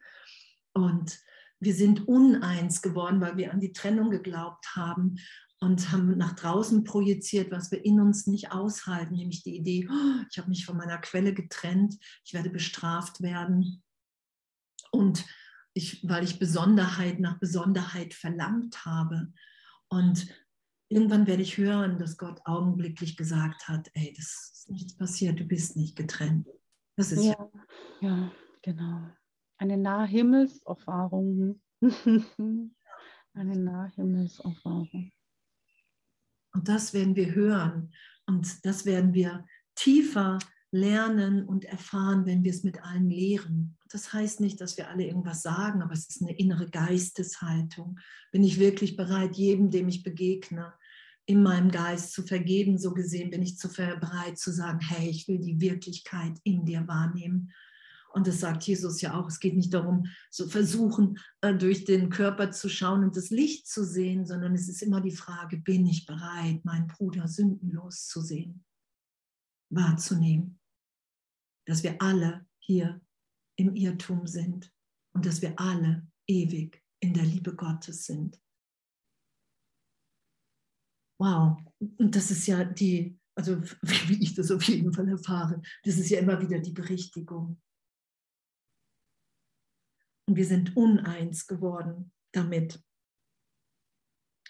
Und wir sind uneins geworden, weil wir an die Trennung geglaubt haben und haben nach draußen projiziert, was wir in uns nicht aushalten, nämlich die Idee, oh, ich habe mich von meiner Quelle getrennt, ich werde bestraft werden. Und ich, weil ich Besonderheit nach Besonderheit verlangt habe. Und irgendwann werde ich hören, dass Gott augenblicklich gesagt hat, ey, das ist nichts passiert, du bist nicht getrennt. Das ist ja, ja genau. Eine Nahhimmelserfahrung. Eine Nahhimmelserfahrung. Und das werden wir hören und das werden wir tiefer lernen und erfahren, wenn wir es mit allen lehren. Das heißt nicht, dass wir alle irgendwas sagen, aber es ist eine innere Geisteshaltung. Bin ich wirklich bereit, jedem, dem ich begegne, in meinem Geist zu vergeben? So gesehen bin ich zu bereit zu sagen, hey, ich will die Wirklichkeit in dir wahrnehmen. Und das sagt Jesus ja auch. Es geht nicht darum, zu versuchen, äh, durch den Körper zu schauen und das Licht zu sehen, sondern es ist immer die Frage, bin ich bereit, meinen Bruder sündenlos zu sehen, wahrzunehmen? Dass wir alle hier im Irrtum sind und dass wir alle ewig in der Liebe Gottes sind. Wow, und das ist ja die, also wie ich das auf jeden Fall erfahre, das ist ja immer wieder die Berichtigung. Und wir sind uneins geworden damit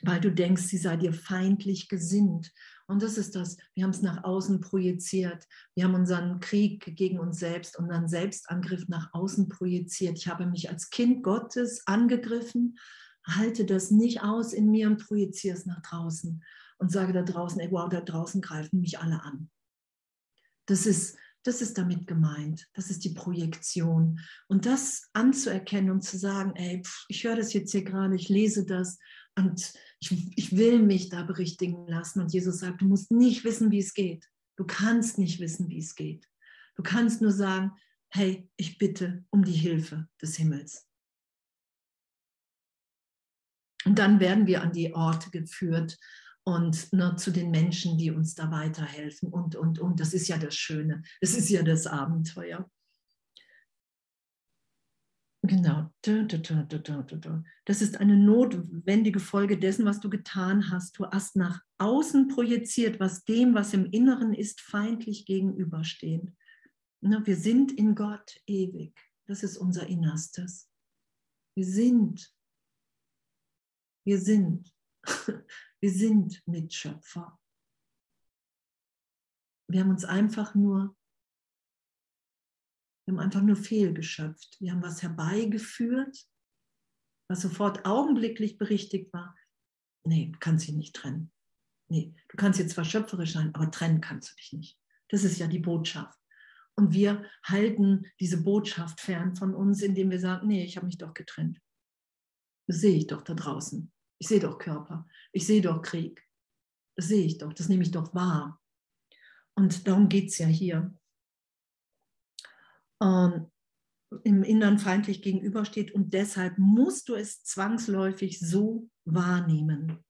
weil du denkst, sie sei dir feindlich gesinnt. Und das ist das, wir haben es nach außen projiziert. Wir haben unseren Krieg gegen uns selbst, unseren Selbstangriff nach außen projiziert. Ich habe mich als Kind Gottes angegriffen, halte das nicht aus in mir und projiziere es nach draußen und sage da draußen, ey, wow, da draußen greifen mich alle an. Das ist, das ist damit gemeint. Das ist die Projektion. Und das anzuerkennen und zu sagen, ey, pff, ich höre das jetzt hier gerade, ich lese das und ich, ich will mich da berichtigen lassen. Und Jesus sagt, du musst nicht wissen, wie es geht. Du kannst nicht wissen, wie es geht. Du kannst nur sagen, hey, ich bitte um die Hilfe des Himmels. Und dann werden wir an die Orte geführt und ne, zu den Menschen, die uns da weiterhelfen und, und, und. Das ist ja das Schöne. Das ist ja das Abenteuer. Genau. Das ist eine notwendige Folge dessen, was du getan hast. Du hast nach außen projiziert, was dem, was im Inneren ist, feindlich gegenüberstehend. Wir sind in Gott ewig. Das ist unser Innerstes. Wir sind. Wir sind. Wir sind Mitschöpfer. Wir haben uns einfach nur wir haben einfach nur fehlgeschöpft. Wir haben was herbeigeführt, was sofort augenblicklich berichtigt war. Nee, du kannst dich nicht trennen. Nee, du kannst jetzt zwar schöpferisch sein, aber trennen kannst du dich nicht. Das ist ja die Botschaft. Und wir halten diese Botschaft fern von uns, indem wir sagen, nee, ich habe mich doch getrennt. Das sehe ich doch da draußen. Ich sehe doch Körper. Ich sehe doch Krieg. Das sehe ich doch. Das nehme ich doch wahr. Und darum geht es ja hier. Ähm, Im Innern feindlich gegenübersteht und deshalb musst du es zwangsläufig so wahrnehmen.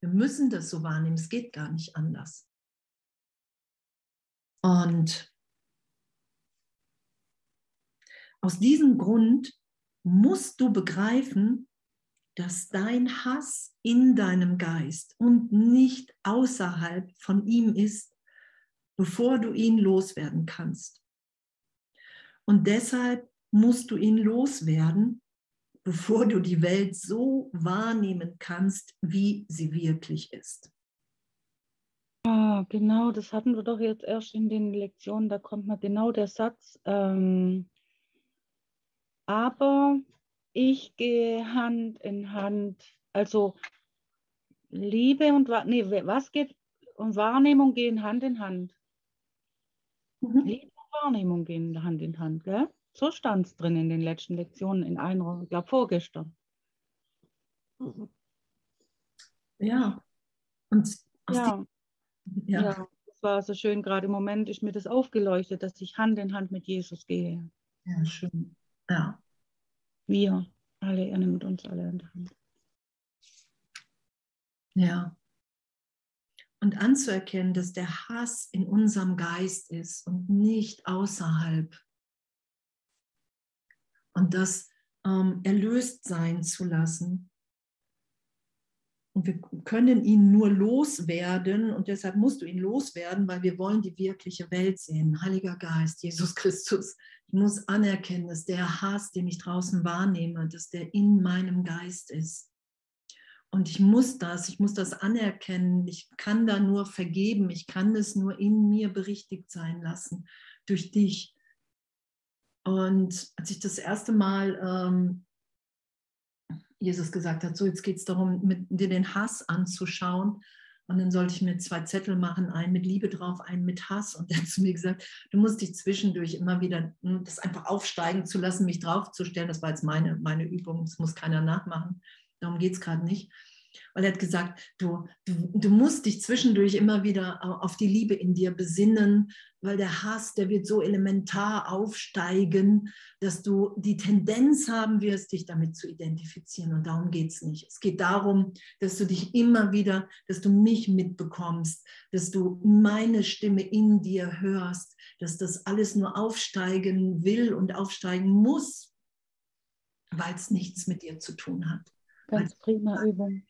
Wir müssen das so wahrnehmen. Es geht gar nicht anders. Und aus diesem Grund musst du begreifen, dass dein Hass in deinem Geist und nicht außerhalb von ihm ist, bevor du ihn loswerden kannst. Und deshalb musst du ihn loswerden, bevor du die Welt so wahrnehmen kannst, wie sie wirklich ist. Ah, genau, das hatten wir doch jetzt erst in den Lektionen, da kommt mal genau der Satz, ähm, aber ich gehe Hand in Hand, also Liebe und nee, was geht und Wahrnehmung gehen Hand in Hand. Mhm. Liebe Wahrnehmung gehen Hand in Hand, gell? So stand es drin in den letzten Lektionen in einer, ich glaube vorgestern. Ja. Und ja. Die, ja. ja, das war so schön, gerade im Moment ist mir das aufgeleuchtet, dass ich Hand in Hand mit Jesus gehe. Ja, schön. Ja. Wir alle, er nimmt uns alle in die Hand. Ja. Und anzuerkennen, dass der Hass in unserem Geist ist und nicht außerhalb. Und das ähm, erlöst sein zu lassen. Und wir können ihn nur loswerden und deshalb musst du ihn loswerden, weil wir wollen die wirkliche Welt sehen. Heiliger Geist, Jesus Christus, ich muss anerkennen, dass der Hass, den ich draußen wahrnehme, dass der in meinem Geist ist. Und ich muss das, ich muss das anerkennen. Ich kann da nur vergeben. Ich kann es nur in mir berichtigt sein lassen durch dich. Und als ich das erste Mal ähm, Jesus gesagt hat, so jetzt geht es darum, mit dir den Hass anzuschauen, und dann sollte ich mir zwei Zettel machen, einen mit Liebe drauf, einen mit Hass. Und er hat zu mir gesagt, du musst dich zwischendurch immer wieder, hm, das einfach aufsteigen zu lassen, mich draufzustellen. Das war jetzt meine, meine Übung, das muss keiner nachmachen. Darum geht es gerade nicht. Weil er hat gesagt, du, du, du musst dich zwischendurch immer wieder auf die Liebe in dir besinnen, weil der Hass, der wird so elementar aufsteigen, dass du die Tendenz haben wirst, dich damit zu identifizieren. Und darum geht es nicht. Es geht darum, dass du dich immer wieder, dass du mich mitbekommst, dass du meine Stimme in dir hörst, dass das alles nur aufsteigen will und aufsteigen muss, weil es nichts mit dir zu tun hat. Ganz prima Übung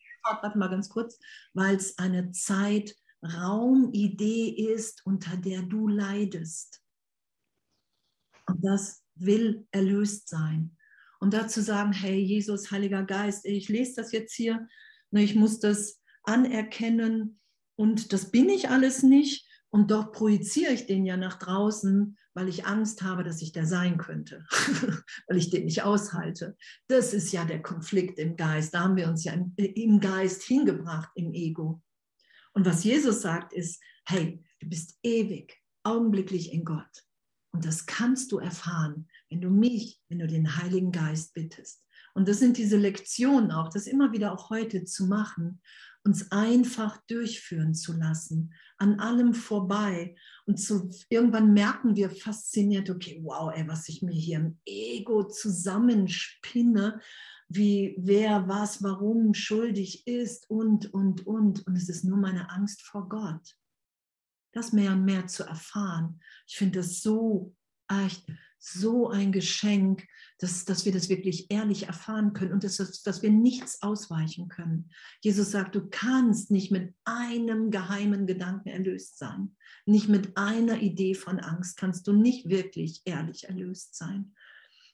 warte mal ganz kurz, weil es eine Zeit-Raum-Idee ist, unter der du leidest. Und das will erlöst sein. Und dazu sagen, hey Jesus, Heiliger Geist, ich lese das jetzt hier, ne, ich muss das anerkennen und das bin ich alles nicht. Und dort projiziere ich den ja nach draußen, weil ich Angst habe, dass ich der sein könnte, weil ich den nicht aushalte. Das ist ja der Konflikt im Geist. Da haben wir uns ja im, im Geist hingebracht, im Ego. Und was Jesus sagt, ist, hey, du bist ewig, augenblicklich in Gott. Und das kannst du erfahren, wenn du mich, wenn du den Heiligen Geist bittest. Und das sind diese Lektionen auch, das immer wieder auch heute zu machen uns einfach durchführen zu lassen, an allem vorbei. Und zu, irgendwann merken wir fasziniert, okay, wow, ey, was ich mir hier im Ego zusammenspinne, wie wer was, warum schuldig ist und, und, und. Und es ist nur meine Angst vor Gott. Das mehr und mehr zu erfahren. Ich finde das so echt so ein Geschenk, dass, dass wir das wirklich ehrlich erfahren können und dass, dass wir nichts ausweichen können. Jesus sagt, du kannst nicht mit einem geheimen Gedanken erlöst sein. Nicht mit einer Idee von Angst kannst du nicht wirklich ehrlich erlöst sein.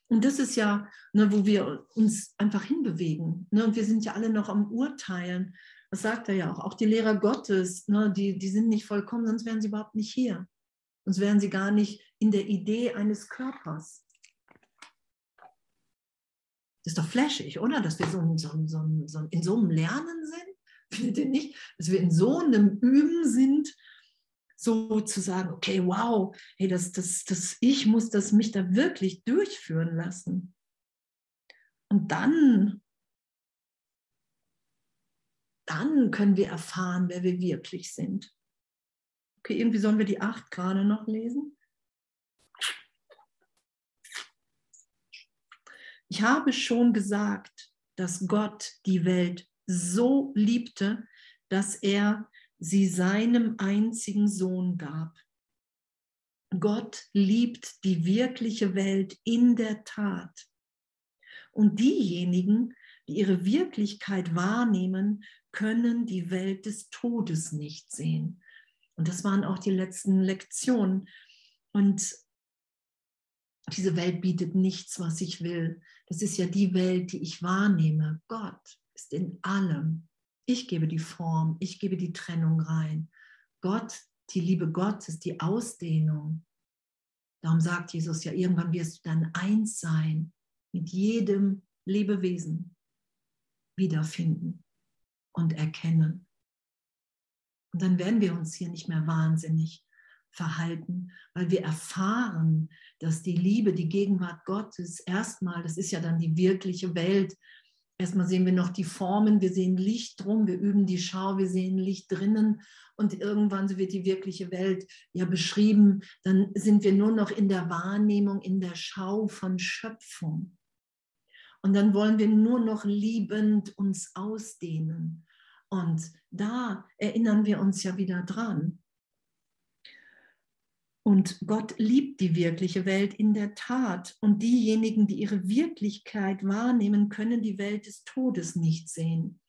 Und das ist ja, ne, wo wir uns einfach hinbewegen. Ne? Und wir sind ja alle noch am Urteilen. Das sagt er ja auch. Auch die Lehrer Gottes, ne, die, die sind nicht vollkommen, sonst wären sie überhaupt nicht hier. Sonst wären sie gar nicht in der Idee eines Körpers. Das ist doch flashig, oder? Dass wir so, so, so, so in so einem Lernen sind. Findet ihr nicht? Dass wir in so einem Üben sind, so zu sagen, okay, wow, hey, das, das, das, ich muss das mich da wirklich durchführen lassen. Und dann, dann können wir erfahren, wer wir wirklich sind. Okay, irgendwie sollen wir die acht gerade noch lesen. Ich habe schon gesagt, dass Gott die Welt so liebte, dass er sie seinem einzigen Sohn gab. Gott liebt die wirkliche Welt in der Tat. Und diejenigen, die ihre Wirklichkeit wahrnehmen, können die Welt des Todes nicht sehen. Und das waren auch die letzten Lektionen. Und diese Welt bietet nichts, was ich will. Das ist ja die Welt, die ich wahrnehme. Gott ist in allem. Ich gebe die Form, ich gebe die Trennung rein. Gott, die Liebe Gottes, die Ausdehnung. Darum sagt Jesus ja, irgendwann wirst du dann eins sein mit jedem Lebewesen wiederfinden und erkennen. Und dann werden wir uns hier nicht mehr wahnsinnig verhalten, weil wir erfahren, dass die Liebe, die Gegenwart Gottes erstmal, das ist ja dann die wirkliche Welt, Erstmal sehen wir noch die Formen, wir sehen Licht drum, wir üben die Schau, wir sehen Licht drinnen und irgendwann so wird die wirkliche Welt ja beschrieben. Dann sind wir nur noch in der Wahrnehmung, in der Schau von Schöpfung. Und dann wollen wir nur noch liebend uns ausdehnen. Und da erinnern wir uns ja wieder dran. Und Gott liebt die wirkliche Welt in der Tat. Und diejenigen, die ihre Wirklichkeit wahrnehmen, können die Welt des Todes nicht sehen.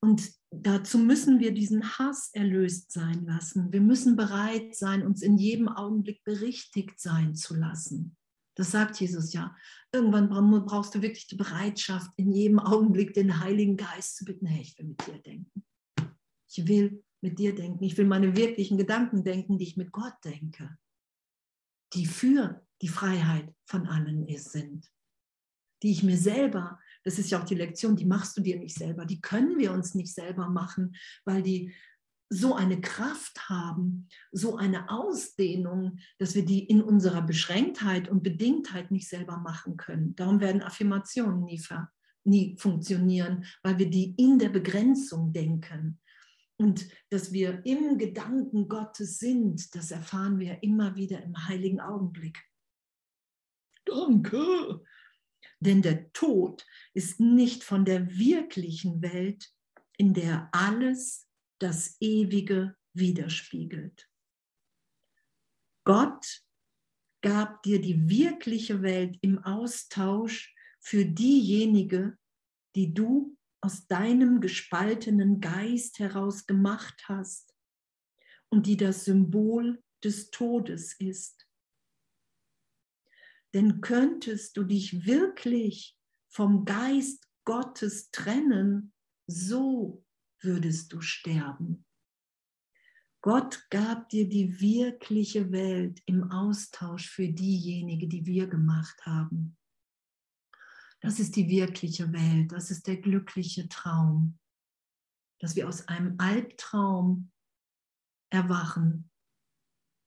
Und dazu müssen wir diesen Hass erlöst sein lassen. Wir müssen bereit sein, uns in jedem Augenblick berichtigt sein zu lassen. Das sagt Jesus ja. Irgendwann brauchst du wirklich die Bereitschaft, in jedem Augenblick den Heiligen Geist zu bitten, hey, ich will mit dir denken. Ich will mit dir denken. Ich will meine wirklichen Gedanken denken, die ich mit Gott denke, die für die Freiheit von allen sind. Die ich mir selber, das ist ja auch die Lektion, die machst du dir nicht selber, die können wir uns nicht selber machen, weil die so eine Kraft haben, so eine Ausdehnung, dass wir die in unserer Beschränktheit und Bedingtheit nicht selber machen können. Darum werden Affirmationen nie, nie funktionieren, weil wir die in der Begrenzung denken. Und dass wir im Gedanken Gottes sind, das erfahren wir immer wieder im heiligen Augenblick. Danke. Denn der Tod ist nicht von der wirklichen Welt, in der alles das Ewige widerspiegelt. Gott gab dir die wirkliche Welt im Austausch für diejenige, die du aus deinem gespaltenen Geist heraus gemacht hast und die das Symbol des Todes ist. Denn könntest du dich wirklich vom Geist Gottes trennen, so würdest du sterben. Gott gab dir die wirkliche Welt im Austausch für diejenige, die wir gemacht haben. Das ist die wirkliche Welt, das ist der glückliche Traum, dass wir aus einem Albtraum erwachen,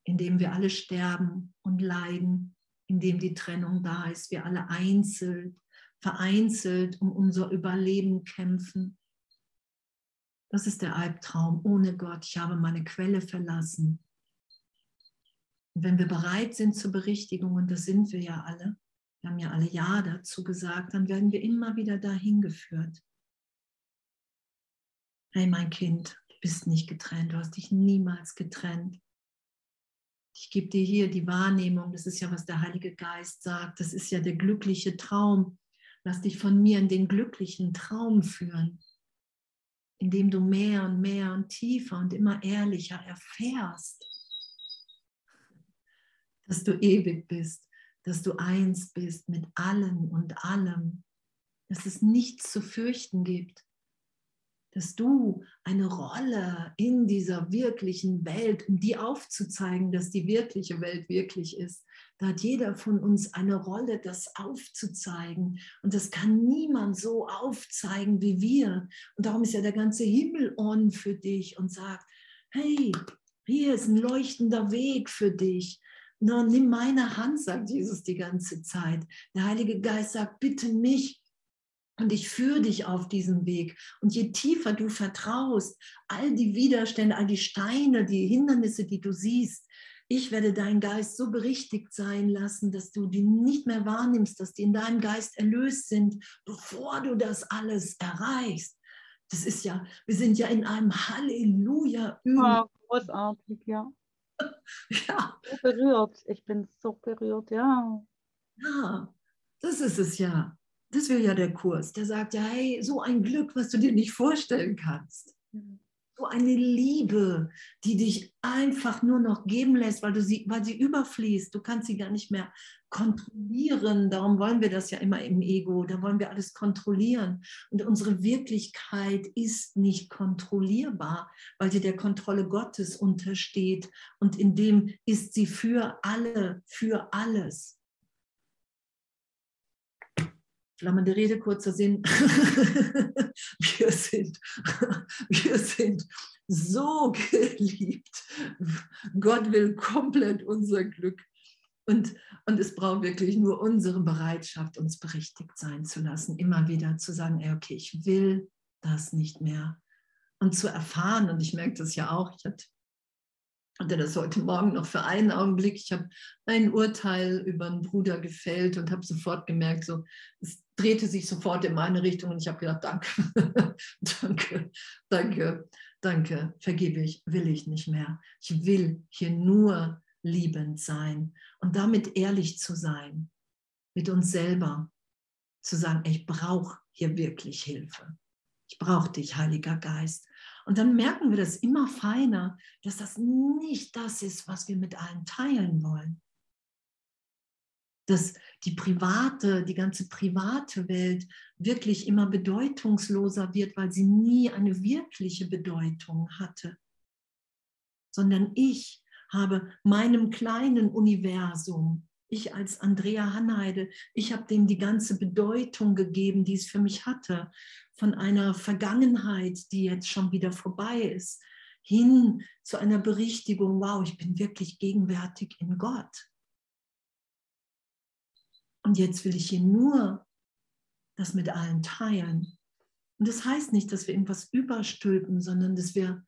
in dem wir alle sterben und leiden, in dem die Trennung da ist, wir alle einzeln, vereinzelt um unser Überleben kämpfen. Das ist der Albtraum. Ohne Gott, ich habe meine Quelle verlassen. Und wenn wir bereit sind zur Berichtigung, und das sind wir ja alle, wir haben ja alle Ja dazu gesagt, dann werden wir immer wieder dahin geführt. Hey, mein Kind, du bist nicht getrennt, du hast dich niemals getrennt. Ich gebe dir hier die Wahrnehmung, das ist ja, was der Heilige Geist sagt, das ist ja der glückliche Traum. Lass dich von mir in den glücklichen Traum führen, indem du mehr und mehr und tiefer und immer ehrlicher erfährst, dass du ewig bist dass du eins bist mit allen und allem, dass es nichts zu fürchten gibt, dass du eine Rolle in dieser wirklichen Welt, um die aufzuzeigen, dass die wirkliche Welt wirklich ist, da hat jeder von uns eine Rolle, das aufzuzeigen. Und das kann niemand so aufzeigen wie wir. Und darum ist ja der ganze Himmel on für dich und sagt, hey, Hier ist ein leuchtender Weg für dich. Na, nimm meine Hand, sagt Jesus die ganze Zeit. Der Heilige Geist sagt, bitte mich. Und ich führe dich auf diesem Weg. Und je tiefer du vertraust, all die Widerstände, all die Steine, die Hindernisse, die du siehst, ich werde deinen Geist so berichtigt sein lassen, dass du die nicht mehr wahrnimmst, dass die in deinem Geist erlöst sind, bevor du das alles erreichst. Das ist ja, wir sind ja in einem Halleluja. Ja, großartig, ja. ja. So berührt. Ich bin so berührt, ja. Ja, das ist es ja. Das wäre ja der Kurs. Der sagt ja, hey, so ein Glück, was du dir nicht vorstellen kannst. Mhm so eine Liebe, die dich einfach nur noch geben lässt, weil, du sie, weil sie überfließt. Du kannst sie gar nicht mehr kontrollieren. Darum wollen wir das ja immer im Ego. Da wollen wir alles kontrollieren. Und unsere Wirklichkeit ist nicht kontrollierbar, weil sie der Kontrolle Gottes untersteht. Und in dem ist sie für alle, für alles. Flammende Rede, kurzer Sinn. wir, sind, wir sind so geliebt. Gott will komplett unser Glück. Und, und es braucht wirklich nur unsere Bereitschaft, uns berichtigt sein zu lassen, immer wieder zu sagen, ey, okay, ich will das nicht mehr. Und zu erfahren, und ich merke das ja auch, ich hatte hatte das heute Morgen noch für einen Augenblick. Ich habe ein Urteil über einen Bruder gefällt und habe sofort gemerkt, so, es drehte sich sofort in meine Richtung und ich habe gedacht, danke, danke, danke, danke, vergebe ich, will ich nicht mehr. Ich will hier nur liebend sein und damit ehrlich zu sein mit uns selber, zu sagen, ich brauche hier wirklich Hilfe. Ich brauche dich, Heiliger Geist. Und dann merken wir das immer feiner, dass das nicht das ist, was wir mit allen teilen wollen. Dass die private, die ganze private Welt wirklich immer bedeutungsloser wird, weil sie nie eine wirkliche Bedeutung hatte. Sondern ich habe meinem kleinen Universum, ich als Andrea Hanheide, ich habe dem die ganze Bedeutung gegeben, die es für mich hatte von einer Vergangenheit, die jetzt schon wieder vorbei ist, hin zu einer Berichtigung, wow, ich bin wirklich gegenwärtig in Gott. Und jetzt will ich hier nur das mit allen teilen. Und das heißt nicht, dass wir irgendwas überstülpen, sondern dass wir,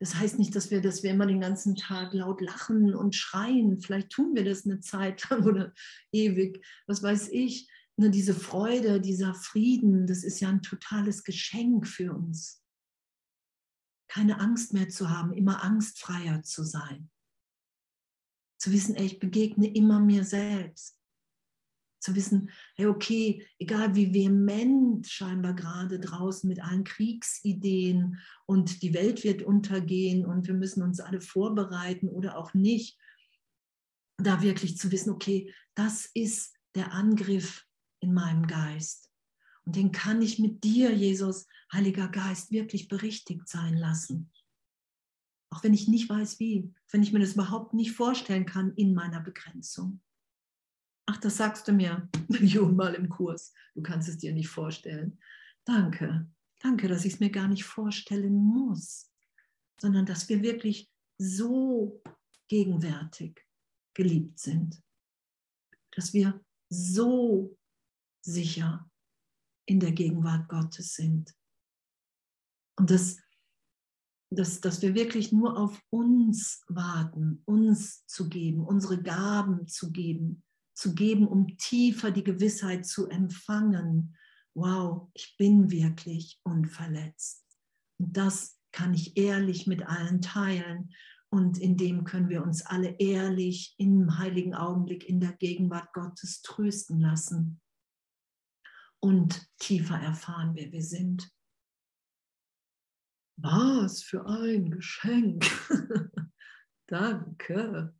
das heißt nicht, dass wir, dass wir immer den ganzen Tag laut lachen und schreien. Vielleicht tun wir das eine Zeit lang oder ewig, was weiß ich nur diese Freude, dieser Frieden, das ist ja ein totales Geschenk für uns. Keine Angst mehr zu haben, immer angstfreier zu sein. Zu wissen, ey, ich begegne immer mir selbst. Zu wissen, hey, okay, egal wie vehement scheinbar gerade draußen mit allen Kriegsideen und die Welt wird untergehen und wir müssen uns alle vorbereiten oder auch nicht, da wirklich zu wissen, okay, das ist der Angriff in meinem Geist. Und den kann ich mit dir, Jesus, Heiliger Geist, wirklich berichtigt sein lassen. Auch wenn ich nicht weiß, wie, wenn ich mir das überhaupt nicht vorstellen kann in meiner Begrenzung. Ach, das sagst du mir Millionenmal im Kurs. Du kannst es dir nicht vorstellen. Danke. Danke, dass ich es mir gar nicht vorstellen muss, sondern dass wir wirklich so gegenwärtig geliebt sind. Dass wir so sicher in der Gegenwart Gottes sind. Und dass, dass, dass wir wirklich nur auf uns warten, uns zu geben, unsere Gaben zu geben, zu geben, um tiefer die Gewissheit zu empfangen. Wow, ich bin wirklich unverletzt. Und das kann ich ehrlich mit allen teilen. Und in dem können wir uns alle ehrlich im heiligen Augenblick in der Gegenwart Gottes trösten lassen und tiefer erfahren, wer wir sind. Was für ein Geschenk. Danke.